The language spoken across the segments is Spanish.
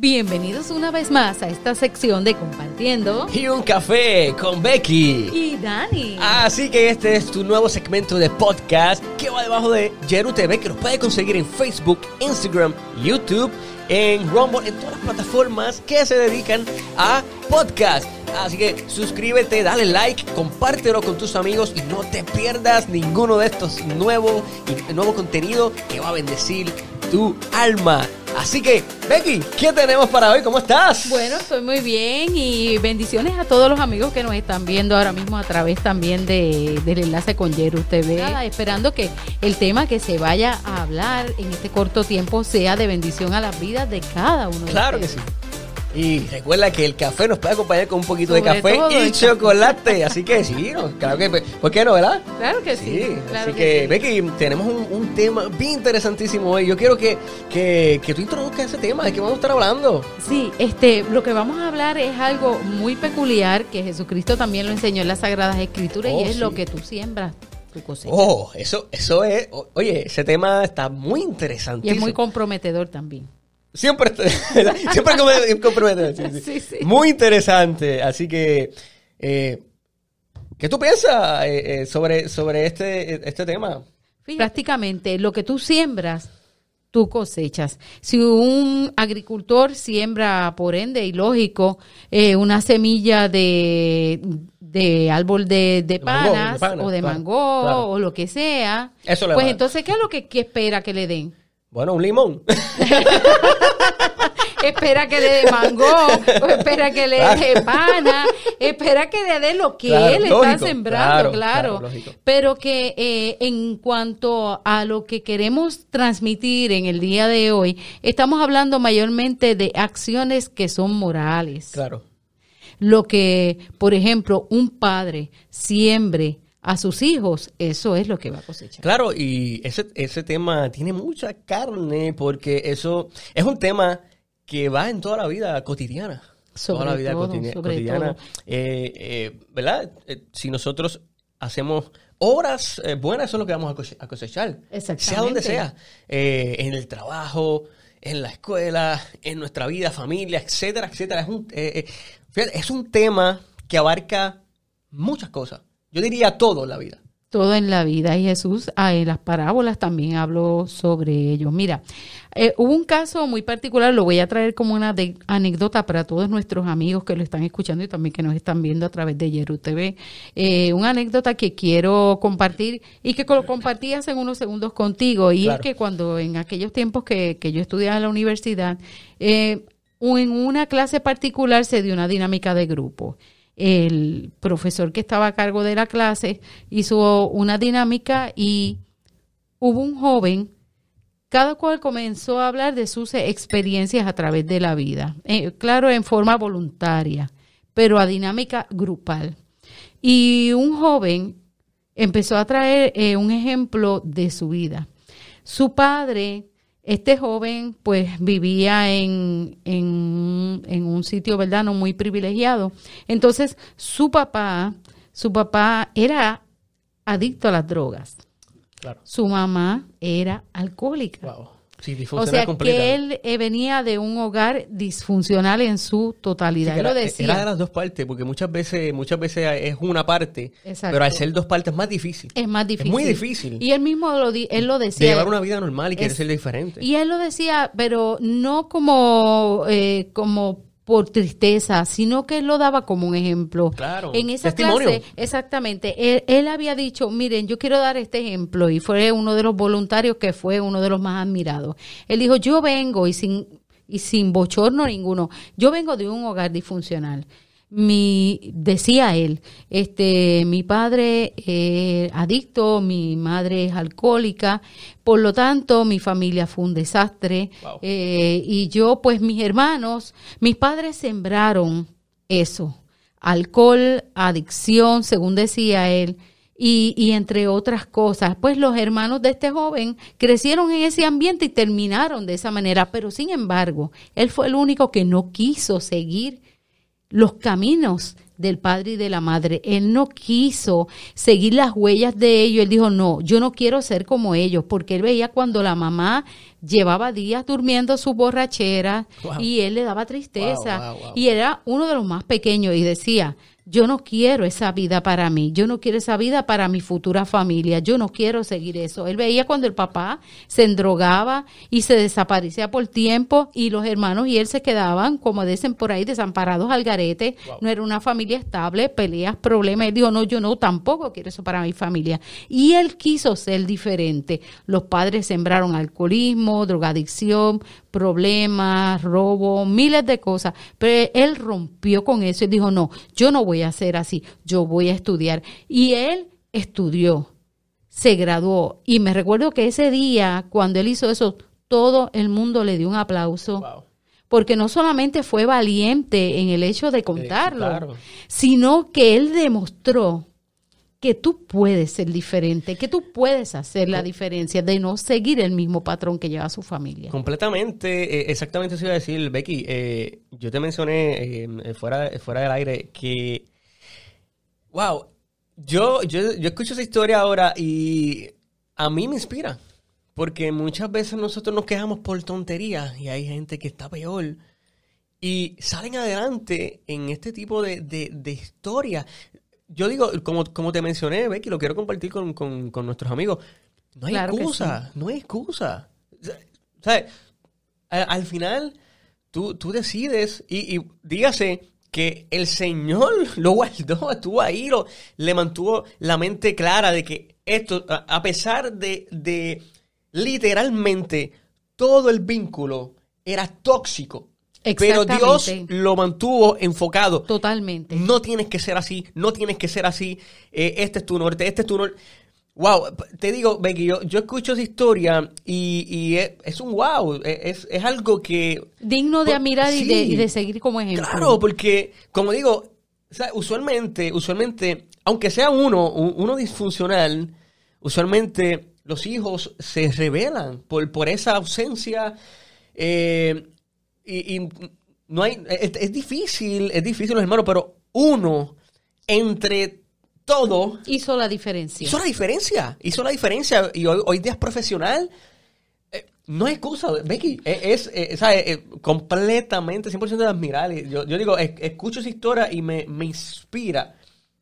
Bienvenidos una vez más a esta sección de Compartiendo y un café con Becky y Dani. Así que este es tu nuevo segmento de podcast que va debajo de Jeru TV, que nos puede conseguir en Facebook, Instagram, YouTube, en Rumble, en todas las plataformas que se dedican a podcast. Así que suscríbete, dale like, compártelo con tus amigos y no te pierdas ninguno de estos nuevos y nuevo contenido que va a bendecir tu alma. Así que, Becky, ¿qué tenemos para hoy? ¿Cómo estás? Bueno, estoy muy bien y bendiciones a todos los amigos que nos están viendo ahora mismo a través también de, del enlace con Yeru TV. esperando que el tema que se vaya a hablar en este corto tiempo sea de bendición a las vidas de cada uno. Claro que sí. Y recuerda que el café nos puede acompañar con un poquito de café y chocolate. Así que sí, claro que, ¿por qué no, verdad? Claro que sí. así que, Becky, tenemos un, tema bien interesantísimo hoy. Yo quiero que, que, que tú introduzcas ese tema, de qué vamos a estar hablando. Sí, este, lo que vamos a hablar es algo muy peculiar que Jesucristo también lo enseñó en las Sagradas Escrituras y oh, es lo que tú siembras. Cosecha. Oh, eso, eso es, oye, ese tema está muy interesante. Y es muy comprometedor también. Siempre, siempre comprometido. Muy interesante. Así que, eh, ¿qué tú piensas eh, eh, sobre, sobre este, este tema? Prácticamente lo que tú siembras, tú cosechas. Si un agricultor siembra, por ende, y lógico, una semilla de, de árbol de, de, panas, o de mango o lo que sea, pues entonces, ¿qué es lo que espera que le den? Bueno, un limón. espera que le dé mango, espera que le dé pana, espera que le dé lo que él está sembrando, claro. Pero que eh, en cuanto a lo que queremos transmitir en el día de hoy, estamos hablando mayormente de acciones que son morales. Claro. Lo que, por ejemplo, un padre siembre a sus hijos, eso es lo que va a cosechar. Claro, y ese, ese tema tiene mucha carne porque eso es un tema que va en toda la vida cotidiana. toda la vida cotidiana. Eh, eh, ¿Verdad? Eh, si nosotros hacemos horas buenas, eso es lo que vamos a cosechar. Sea donde sea. en el trabajo, en la escuela, en nuestra vida, familia, etcétera, etcétera. Es un, es un tema que abarca muchas cosas. Yo diría todo en la vida. Todo en la vida. Y Jesús ah, en las parábolas también habló sobre ello. Mira, eh, hubo un caso muy particular, lo voy a traer como una anécdota para todos nuestros amigos que lo están escuchando y también que nos están viendo a través de Yeru TV. Eh, una anécdota que quiero compartir y que lo compartí hace unos segundos contigo. Y es que cuando en aquellos tiempos que, que yo estudiaba en la universidad, eh, en una clase particular se dio una dinámica de grupo el profesor que estaba a cargo de la clase hizo una dinámica y hubo un joven, cada cual comenzó a hablar de sus experiencias a través de la vida, eh, claro, en forma voluntaria, pero a dinámica grupal. Y un joven empezó a traer eh, un ejemplo de su vida. Su padre este joven pues vivía en, en, un sitio, ¿verdad? No muy privilegiado. Entonces su papá, su papá era adicto a las drogas. Su mamá era alcohólica o sea, que él eh, venía de un hogar disfuncional en su totalidad. era, de las dos partes, porque muchas veces muchas veces es una parte, pero al ser dos partes es más difícil. Es más difícil. Es muy difícil. Y él mismo lo, él lo decía. De llevar una vida normal y querer ser diferente. Y él lo decía, pero no como, eh, como por tristeza, sino que él lo daba como un ejemplo. Claro. En esa clase, exactamente, él, había dicho, miren, yo quiero dar este ejemplo y fue uno de los voluntarios que fue uno de los más admirados. Él dijo, yo vengo y sin y sin bochorno ninguno, yo vengo de un hogar disfuncional mi decía él este mi padre es adicto mi madre es alcohólica por lo tanto mi familia fue un desastre eh, y yo pues mis hermanos mis padres sembraron eso alcohol adicción según decía él y, y, entre otras cosas, pues los hermanos de este joven crecieron en ese ambiente y terminaron de esa manera, pero sin embargo, él fue el único que no quiso seguir los caminos del padre y de la madre. Él no quiso seguir las huellas de ellos. Él dijo, no, yo no quiero ser como ellos, porque él veía cuando la mamá llevaba días durmiendo su borrachera y él le daba tristeza. Y era uno de los más pequeños y decía, yo no quiero esa vida para mí, yo no quiero esa vida para mi futura familia, yo no quiero seguir eso. Él veía cuando el papá se endrogaba y se desaparecía por tiempo y los hermanos y él se quedaban, como dicen por ahí, desamparados al garete. No era una familia estable, peleas, problemas. Él dijo, no, yo no, tampoco quiero eso para mi familia. Y él quiso ser diferente. Los padres sembraron alcoholismo, drogadicción, problemas, robo, miles de cosas. Pero él rompió con eso y dijo, no, yo no voy a ser así, yo voy a estudiar. Y él estudió, se graduó. Y me recuerdo que ese día, cuando él hizo eso, todo el mundo le dio un aplauso. Porque no solamente fue valiente en el hecho de contarlo, sino que él demostró que tú puedes ser diferente, que tú puedes hacer la diferencia de no seguir el mismo patrón que lleva su familia. Completamente, eh, exactamente eso iba a decir, Becky. Eh, yo te mencioné eh, fuera, fuera del aire que, wow, yo, yo, yo escucho esa historia ahora y a mí me inspira, porque muchas veces nosotros nos quejamos por tonterías y hay gente que está peor. Y salen adelante en este tipo de, de, de historias yo digo, como, como te mencioné, Becky, lo quiero compartir con, nuestros amigos. No hay excusa, no hay excusa. ¿Sabes? Al, final, tú, tú decides y, dígase que el Señor lo guardó, estuvo ahí, lo, le mantuvo la mente clara de que esto, a pesar de, de literalmente todo el vínculo era tóxico, pero Dios lo mantuvo enfocado. Totalmente. No tienes que ser así, no tienes que ser así. Eh, este es tu norte, este es tu norte. Wow, te digo, Becky, yo, yo escucho esa historia y, es, un wow, e, es, algo que... Digno de admirar y, de, seguir como ejemplo. Claro, porque, como digo, usualmente, usualmente, aunque sea uno, uno disfuncional, usualmente los hijos se rebelan por, por esa ausencia. Eh, y, no hay, es, difícil, es difícil, los hermanos, pero uno entre todo hizo la diferencia. Hizo la diferencia, hizo la diferencia. Y hoy, hoy día es profesional. Eh, no hay excusa, Becky. E, es, es, eh, completamente, 100% de admirar. Yo, yo digo, escucho esa historia y me, me inspira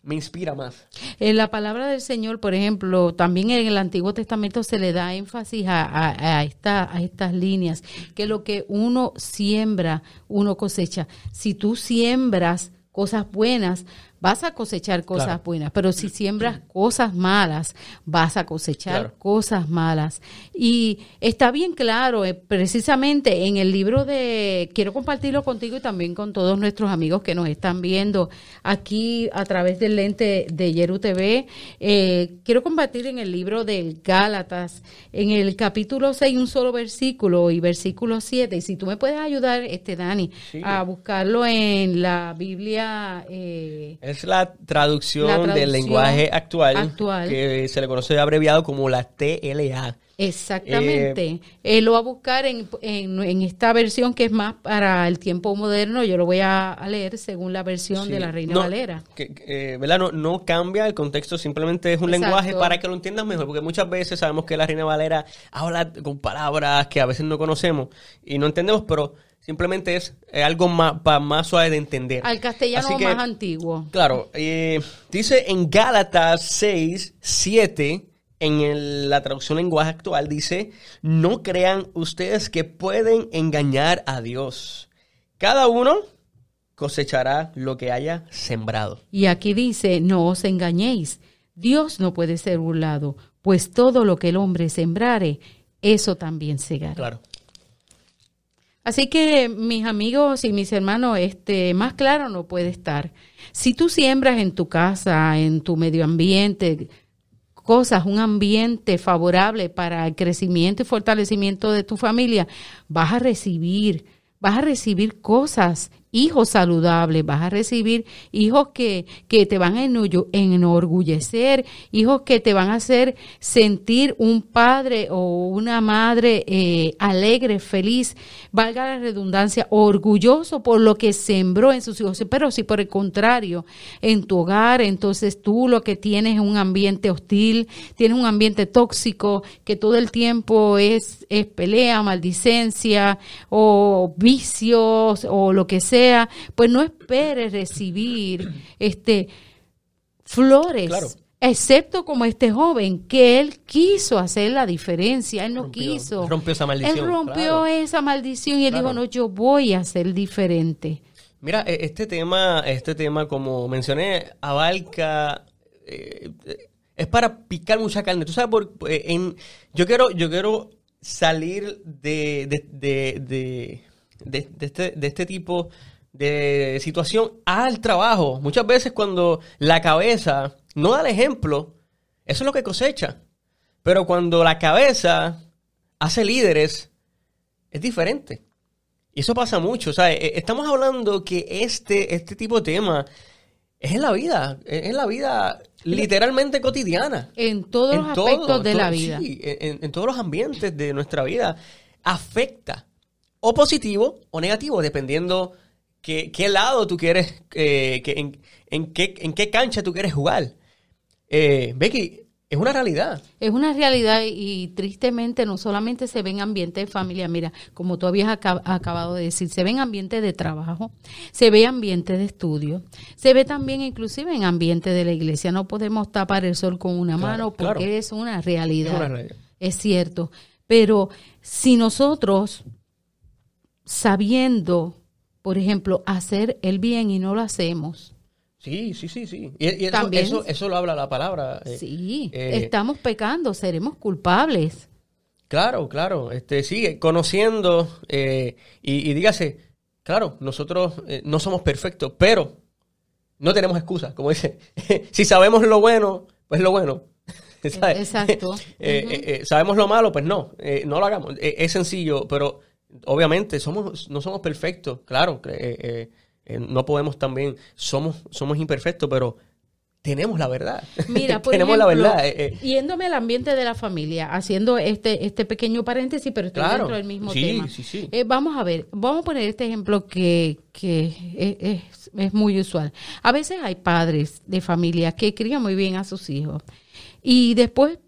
me inspira más. En la palabra del Señor, por ejemplo, también en el Antiguo Testamento se le da énfasis a, a, esta, a estas líneas, que lo que uno siembra, uno cosecha. Si tú siembras cosas buenas, vas a cosechar cosas buenas, pero si siembras cosas malas, vas a cosechar cosas malas. Y está bien claro, eh, precisamente en el libro de, quiero compartirlo contigo y también con todos nuestros amigos que nos están viendo aquí a través del lente de Yeru TV, eh, quiero compartir en el libro del Gálatas, en el capítulo 6, un solo versículo y versículo 7, y si tú me puedes ayudar, este Dani, a buscarlo en la Biblia. Eh, es la traducción, del lenguaje actual, que se le conoce abreviado como la TLA. Exactamente. Él lo va a buscar en, en, esta versión que es más para el tiempo moderno. Yo lo voy a, leer según la versión de la Reina Valera. Que, eh, ¿verdad? No, cambia el contexto, simplemente es un lenguaje para que lo entiendas mejor, porque muchas veces sabemos que la Reina Valera habla con palabras que a veces no conocemos y no entendemos, pero Simplemente es algo más, más suave de entender. Al castellano más antiguo. Claro. Eh, dice en Gálatas 6, 7, en la traducción lenguaje actual, dice, no crean ustedes que pueden engañar a Dios. Cada uno cosechará lo que haya sembrado. Y aquí dice, no os engañéis. Dios no puede ser burlado, pues todo lo que el hombre sembrare, eso también segará. Claro. Así que mis amigos y mis hermanos, este, más claro no puede estar. Si tú siembras en tu casa, en tu medio ambiente, cosas, un ambiente favorable para el crecimiento y fortalecimiento de tu familia, vas a recibir, vas a recibir cosas hijos saludables, vas a recibir hijos que, que te van a enorgullecer, hijos que te van a hacer sentir un padre o una madre eh, alegre, feliz, valga la redundancia, orgulloso por lo que sembró en sus hijos. Pero si por el contrario, en tu hogar, entonces tú lo que tienes es un ambiente hostil, tienes un ambiente tóxico, que todo el tiempo es, es pelea, maldicencia o vicios o lo que sea, pues no esperes recibir este flores. Excepto como este joven, que él quiso hacer la diferencia, él no quiso. Rompió esa maldición. Él rompió esa maldición y él dijo, no, yo voy a ser diferente. Mira, e, este tema, este tema, como mencioné, abarca, eh, es para picar mucha carne. Tú sabes, por, eh, en, yo quiero, yo quiero salir de, de, este, de este tipo de situación al trabajo. Muchas veces cuando la cabeza no da el ejemplo, eso es lo que cosecha. Pero cuando la cabeza hace líderes, es diferente. Y eso pasa mucho. O sea, e, estamos hablando que este, este tipo de tema es en la vida, es en la vida literalmente cotidiana. En todos los aspectos de la vida. Sí, en, todos los ambientes de nuestra vida. Afecta. O positivo o negativo, dependiendo qué, qué lado tú quieres, eh, que, en, qué, en qué cancha tú quieres jugar. Eh, Becky, es una realidad. Es una realidad y tristemente no solamente se ve en ambiente de familia, mira, como tú habías acabado de decir, se ve en ambiente de trabajo, se ve en ambiente de estudio, se ve también inclusive en ambiente de la iglesia. No podemos tapar el sol con una mano porque es una realidad. Es, una realidad. es cierto. Pero si nosotros, sabiendo, por ejemplo, hacer el bien y no lo hacemos, Sí, sí, sí, sí. Y, eso, eso, lo habla la palabra. Eh, sí, eh, estamos pecando, seremos culpables. Claro, claro. Este, sigue conociendo eh, y, dígase, claro, nosotros no somos perfectos, pero no tenemos excusa. Como dice, si sabemos lo bueno, pues lo bueno. Exacto. sabemos lo malo, pues no, no lo hagamos. es sencillo, pero obviamente somos, no somos perfectos, claro. Eh, no podemos también, somos, somos imperfectos, pero tenemos la verdad. Mira, tenemos la verdad. Eh, eh. yéndome al ambiente de la familia, haciendo este, este pequeño paréntesis, pero estoy dentro del mismo tema. Sí, sí. vamos a ver, vamos a poner este ejemplo que, que es, es, muy usual. A veces hay padres de familia que crían muy bien a sus hijos y después,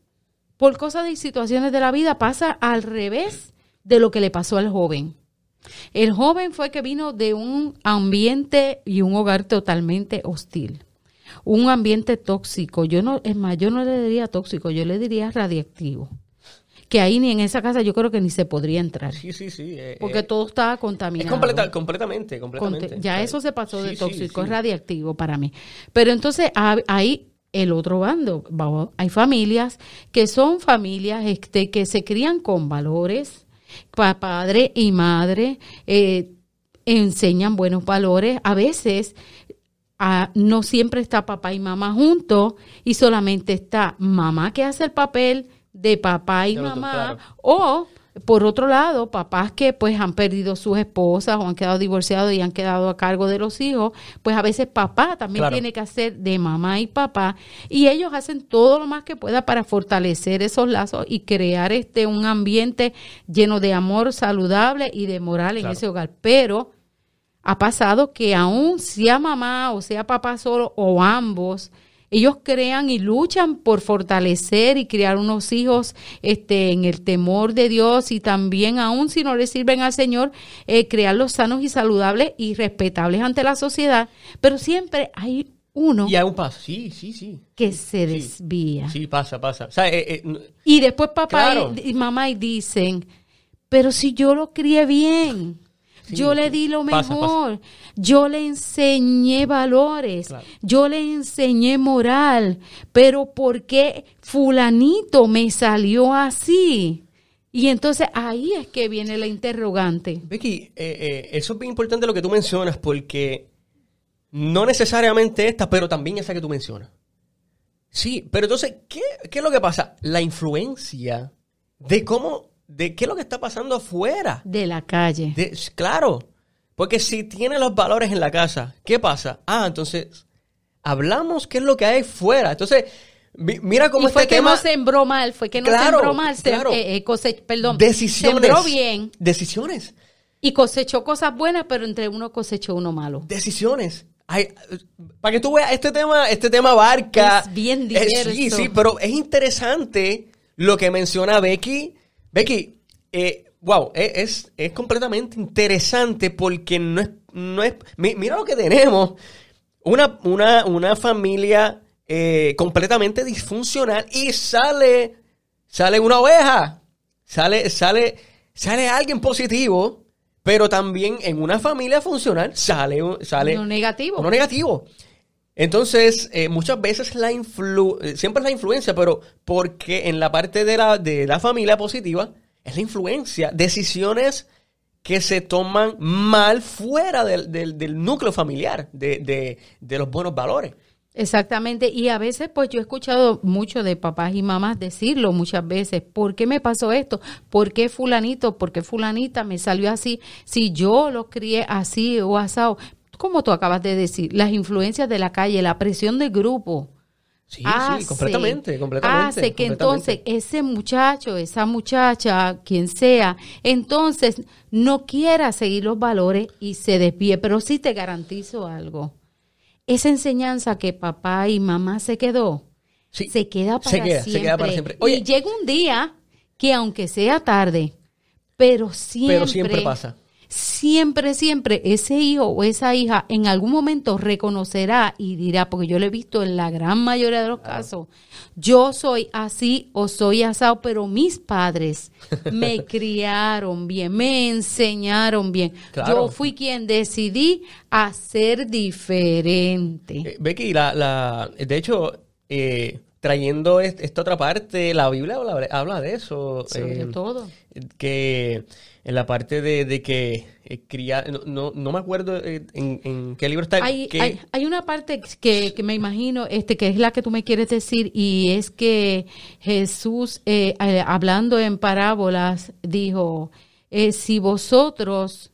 por cosas de situaciones de la vida, pasa al revés de lo que le pasó al joven. El joven fue que vino de un ambiente y un hogar totalmente hostil. Un ambiente tóxico. Yo no, es más, yo no le diría tóxico, yo le diría radiactivo. Que ahí ni en esa casa yo creo que ni se podría entrar. Sí, sí, sí. Eh, porque eh, todo estaba contaminado. Es completamente, completamente. ya eso se pasó de tóxico, es radiactivo para mí. Pero entonces ahí el otro bando. Hay familias que son familias este, que se crían con valores, padre y madre eh, enseñan buenos valores. A veces ah, no siempre está papá y mamá juntos y solamente está mamá que hace el papel de papá y mamá o por otro lado, papás que pues han perdido sus esposas o han quedado divorciados y han quedado a cargo de los hijos, pues a veces papá también tiene que hacer de mamá y papá y ellos hacen todo lo más que pueda para fortalecer esos lazos y crear este un ambiente lleno de amor saludable y de moral en ese hogar, pero ha pasado que aún sea mamá o sea papá solo o ambos ellos crean y luchan por fortalecer y criar unos hijos este, en el temor de Dios y también, aún si no le sirven al Señor, eh, crearlos sanos y saludables y respetables ante la sociedad. Pero siempre hay uno. Y hay un paso, sí, sí, sí. Que se desvía. Sí, pasa, pasa. Eh, eh, y después papá y, y, mamá y dicen, pero si yo lo crié bien yo le di lo mejor, yo le enseñé valores, yo le enseñé moral, pero ¿por qué fulanito me salió así? Y entonces ahí es que viene la interrogante. Becky, eh, eh, eso es bien importante lo que tú mencionas porque no necesariamente esta, pero también esa que tú mencionas. Sí, pero entonces, ¿qué, qué es lo que pasa? La influencia de cómo de qué es lo que está pasando afuera. De la calle. claro. Porque si tiene los valores en la casa, ¿qué pasa? Ah, entonces hablamos qué es lo que hay fuera. Entonces, mira cómo y fue este que tema... no sembró mal, fue que no Claro, sembró mal, claro. eh, eh, perdón, Decisiones. sembró bien Decisiones. y cosechó cosas buenas, pero entre uno cosechó uno malo. Decisiones. Ay, para que tú veas, este tema, este tema abarca. Es bien Eh, sí, diverso. sí, pero es interesante lo que menciona Becky. Becky, eh, wow, es, es, es completamente interesante porque no es. No es mi- mira lo que tenemos. Una, una, una familia eh, completamente disfuncional y sale. Sale una oveja. Sale, sale, sale alguien positivo. Pero también en una familia funcional sale, sale Uno negativo. uno negativo. Entonces, eh, muchas veces la influ eh, siempre es la influencia, pero porque en la parte de la, de la familia positiva es la influencia, decisiones que se toman mal fuera del, del- núcleo familiar, de, de- de los buenos valores. Exactamente, y a veces pues yo he escuchado mucho de papás y mamás decirlo muchas veces, ¿por qué me pasó esto? ¿Por qué fulanito? ¿Por qué fulanita me salió así? Si yo lo crié así o asado, como tú acabas de decir, las influencias de la calle, la presión del grupo. Sí, hace- sí, completamente, completamente. Hace que completamente. entonces ese muchacho, esa muchacha, quien sea, entonces no quiera seguir los valores y se desvíe. Pero sí te garantizo algo. Esa enseñanza que papá y mamá se quedó, Sí, se queda para se queda, siempre. se queda para siempre. Oye, y llega un día que aunque sea tarde, pero siempre, pero siempre pasa. Siempre, siempre ese hijo o esa hija en algún momento reconocerá y dirá, porque yo lo he visto en la gran mayoría de los casos, yo soy así o soy asado, pero mis padres me criaron bien, me enseñaron bien. Claro. Yo fui quien decidí hacer diferente. Eh, Becky, la, la, de hecho, eh, trayendo est- esta otra parte, la Biblia habla, habla de eso. Sobre eh, todo. Que en la parte de, de que eh, cría- no, no, no me acuerdo eh, en, en qué libro está. Hay, que- hay, hay una parte que, que me imagino este que es la que tú me quieres decir y es que Jesús eh, eh, hablando en parábolas dijo eh, si vosotros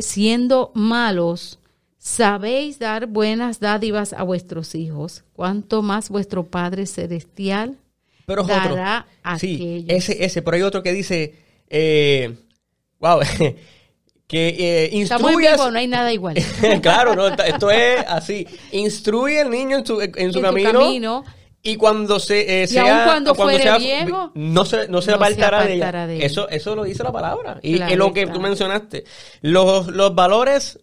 siendo malos sabéis dar buenas dádivas a vuestros hijos cuánto más vuestro Padre celestial pero otro. a Sí, aquellos. ese, ese, pero hay otro que dice, eh, wow, que eh, Estamos no hay nada igual. claro, no, esto es así. Instruye al niño en su, en su En camino. camino. Y cuando se eh, Y sea, aun cuando fuere sea- viejo, no se, no se no se apartará de ella. apartará de ella. Eso, eso lo dice la palabra. Y, Claro lo que está. tú mencionaste, los, los valores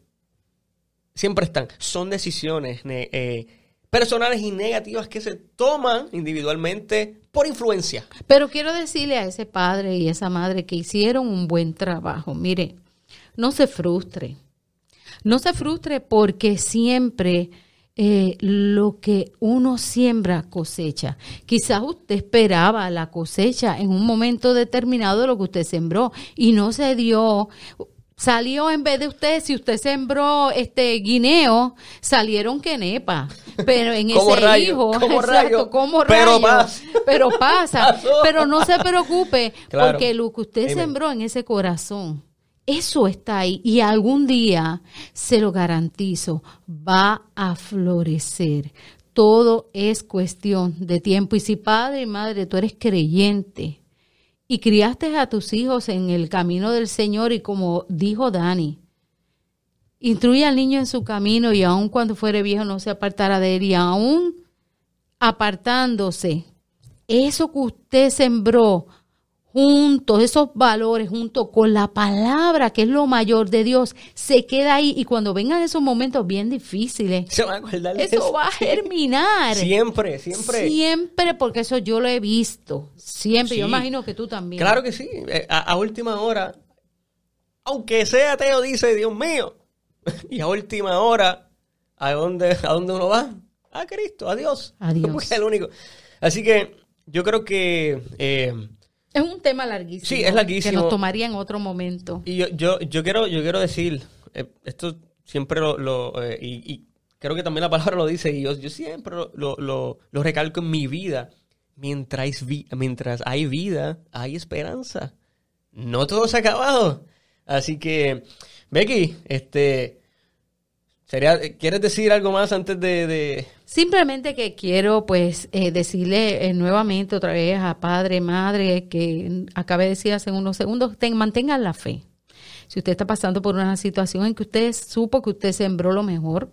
siempre están. Son decisiones ne- eh, personales y negativas que se toman individualmente por influencia. Pero quiero decirle a ese padre y esa madre que hicieron un buen trabajo. Mire, no se frustre. No se frustre porque siempre eh, lo que uno siembra cosecha. Quizás usted esperaba la cosecha en un momento determinado de lo que usted sembró y no se dio. Salió en vez de usted, si usted sembró este guineo, salieron quenepa. Pero en ese rayo, hijo, como exacto, rayo, como pero pasa. pero pasa. Pero no se preocupe, Claro. porque lo que usted Amen. sembró en ese corazón, eso está ahí y algún día, se lo garantizo, va a florecer. Todo es cuestión de tiempo. Y si padre y madre, tú eres creyente y criaste a tus hijos en el camino del Señor y como dijo Dani, instruye al niño en su camino y aun cuando fuere viejo no se apartará de él y aun apartándose, eso que usted sembró juntos, esos valores, junto con la palabra, que es lo mayor de Dios, se queda ahí y cuando vengan esos momentos bien difíciles, Se van a acordar de eso va a germinar. Siempre, siempre. Siempre, porque eso yo lo he visto. Siempre. Yo imagino que tú también. Claro que sí. Eh, A, a última hora, aunque sea ateo, dice Dios mío. Y a última hora, ¿a dónde, a dónde uno va? A Cristo, a Dios. A Dios. Porque es el único. Así que yo creo que. eh, Es un tema larguísimo. Sí, es larguísimo. Que nos tomaría en otro momento. y yo, yo, yo quiero, yo quiero decir, eh, esto siempre lo, lo, eh, y, y creo que también la palabra lo dice, y yo, yo siempre lo, lo, lo- recalco en mi vida. Mientras, vi- mientras hay vida, hay esperanza. No todo se ha acabado. Así que Becky, este, ¿quieres decir algo más antes de, de... Simplemente que quiero pues eh, decirle eh, nuevamente otra vez a padre, madre, que acabé de decir hace unos segundos, ten, mantengan la fe. Si usted está pasando por una situación en que usted supo que usted sembró lo mejor,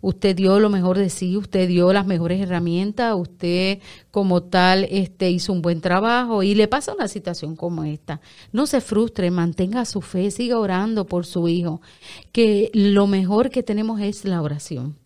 usted dio lo mejor de sí, usted dio las mejores herramientas, usted como tal este, hizo un buen trabajo y le pasa una situación como esta. No se frustre, mantenga su fe, siga orando por su hijo, que lo mejor que tenemos es la oración.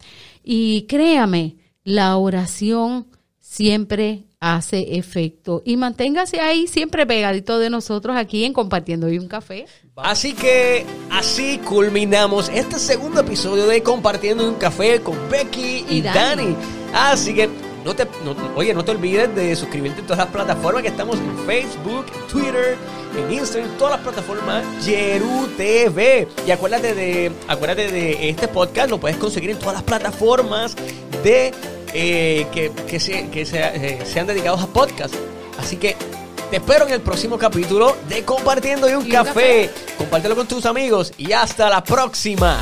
Y créame, la oración siempre hace efecto. Y manténgase ahí siempre pegadito de nosotros aquí en Compartiendo hoy un café. Así que así culminamos este segundo episodio de Compartiendo un café con Becky y, Y Dani. Dani. Así que no te, no- oye, no te olvides de suscribirte en todas las plataformas que estamos en Facebook, Twitter, en Instagram, en todas las plataformas Yeru TV. Y acuérdate de, acuérdate de este podcast, lo puedes conseguir en todas las plataformas de eh, que, que, se- que se- eh, sean dedicados a podcast. Así que te espero en el próximo capítulo de Compartiendo y un, Y un café. Compártelo con tus amigos y hasta la próxima.